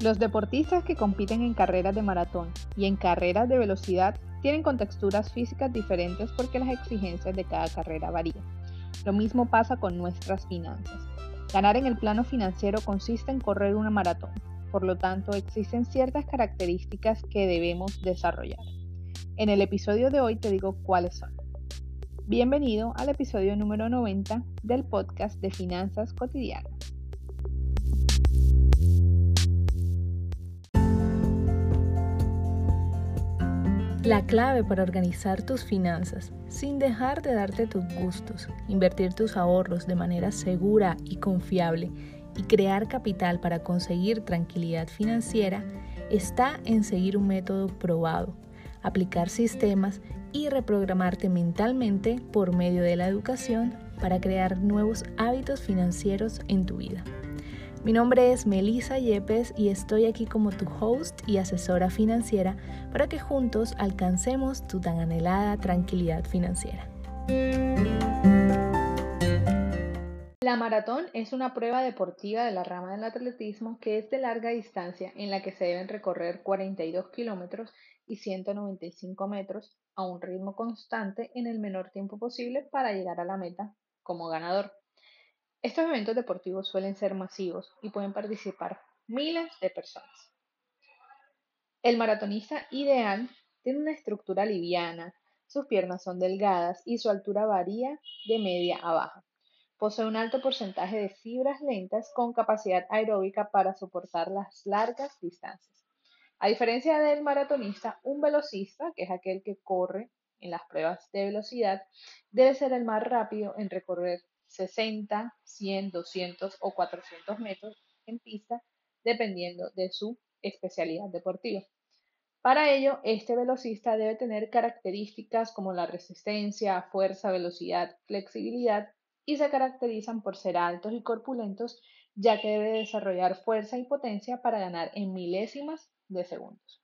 Los deportistas que compiten en carreras de maratón y en carreras de velocidad tienen contexturas físicas diferentes porque las exigencias de cada carrera varían. Lo mismo pasa con nuestras finanzas. Ganar en el plano financiero consiste en correr una maratón, por lo tanto existen ciertas características que debemos desarrollar. En el episodio de hoy te digo cuáles son. Bienvenido al episodio número 90 del podcast de Finanzas Cotidianas. La clave para organizar tus finanzas sin dejar de darte tus gustos, invertir tus ahorros de manera segura y confiable y crear capital para conseguir tranquilidad financiera está en seguir un método probado, aplicar sistemas y reprogramarte mentalmente por medio de la educación para crear nuevos hábitos financieros en tu vida. Mi nombre es Melissa Yepes y estoy aquí como tu host y asesora financiera para que juntos alcancemos tu tan anhelada tranquilidad financiera. La maratón es una prueba deportiva de la rama del atletismo que es de larga distancia en la que se deben recorrer 42 kilómetros y 195 metros a un ritmo constante en el menor tiempo posible para llegar a la meta como ganador. Estos eventos deportivos suelen ser masivos y pueden participar miles de personas. El maratonista ideal tiene una estructura liviana, sus piernas son delgadas y su altura varía de media a baja. Posee un alto porcentaje de fibras lentas con capacidad aeróbica para soportar las largas distancias. A diferencia del maratonista, un velocista, que es aquel que corre en las pruebas de velocidad, debe ser el más rápido en recorrer 60, 100, 200 o 400 metros en pista, dependiendo de su especialidad deportiva. Para ello, este velocista debe tener características como la resistencia, fuerza, velocidad, flexibilidad y se caracterizan por ser altos y corpulentos, ya que debe desarrollar fuerza y potencia para ganar en milésimas de segundos.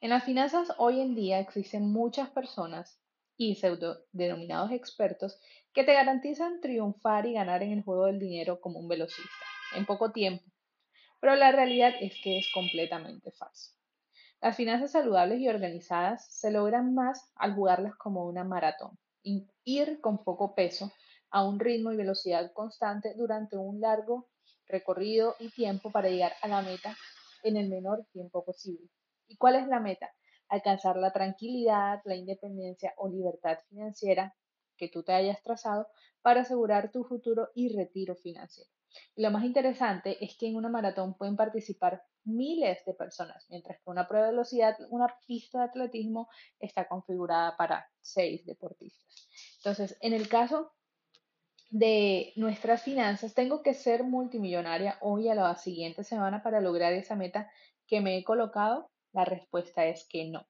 En las finanzas hoy en día existen muchas personas y pseudo denominados expertos que te garantizan triunfar y ganar en el juego del dinero como un velocista, en poco tiempo. Pero la realidad es que es completamente falso. Las finanzas saludables y organizadas se logran más al jugarlas como una maratón, ir con poco peso a un ritmo y velocidad constante durante un largo recorrido y tiempo para llegar a la meta en el menor tiempo posible. ¿Y cuál es la meta? Alcanzar la tranquilidad, la independencia o libertad financiera que tú te hayas trazado para asegurar tu futuro y retiro financiero. Lo más interesante es que en una maratón pueden participar miles de personas, mientras que una prueba de velocidad, una pista de atletismo está configurada para seis deportistas. Entonces, en el caso de nuestras finanzas, tengo que ser multimillonaria hoy a la siguiente semana para lograr esa meta que me he colocado. La respuesta es que no.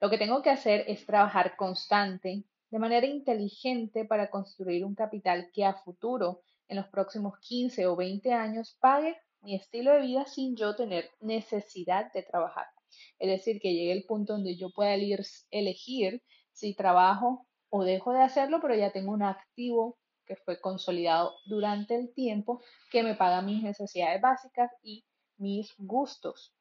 Lo que tengo que hacer es trabajar constante, de manera inteligente para construir un capital que a futuro, en los próximos 15 o 20 años, pague mi estilo de vida sin yo tener necesidad de trabajar. Es decir, que llegue el punto donde yo pueda elegir si trabajo o dejo de hacerlo, pero ya tengo un activo que fue consolidado durante el tiempo que me paga mis necesidades básicas y mis gustos.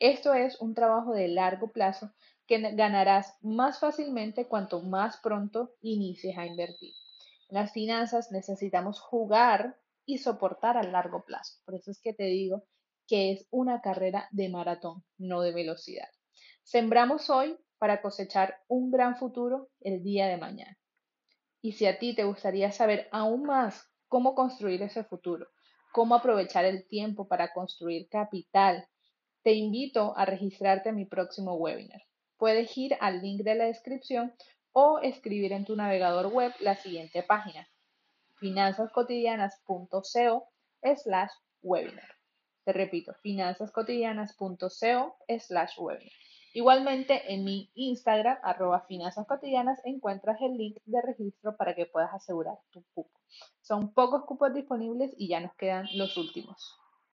Esto es un trabajo de largo plazo que ganarás más fácilmente cuanto más pronto inicies a invertir. En las finanzas necesitamos jugar y soportar a largo plazo. Por eso es que te digo que es una carrera de maratón, no de velocidad. Sembramos hoy para cosechar un gran futuro el día de mañana. Y si a ti te gustaría saber aún más cómo construir ese futuro, cómo aprovechar el tiempo para construir capital, te invito a registrarte a mi próximo webinar. Puedes ir al link de la descripción o escribir en tu navegador web la siguiente página, finanzascotidianas.co slash webinar. Te repito, finanzascotidianas.co slash webinar. Igualmente en mi Instagram, arroba finanzas cotidianas, encuentras el link de registro para que puedas asegurar tu cupo. Son pocos cupos disponibles y ya nos quedan los últimos.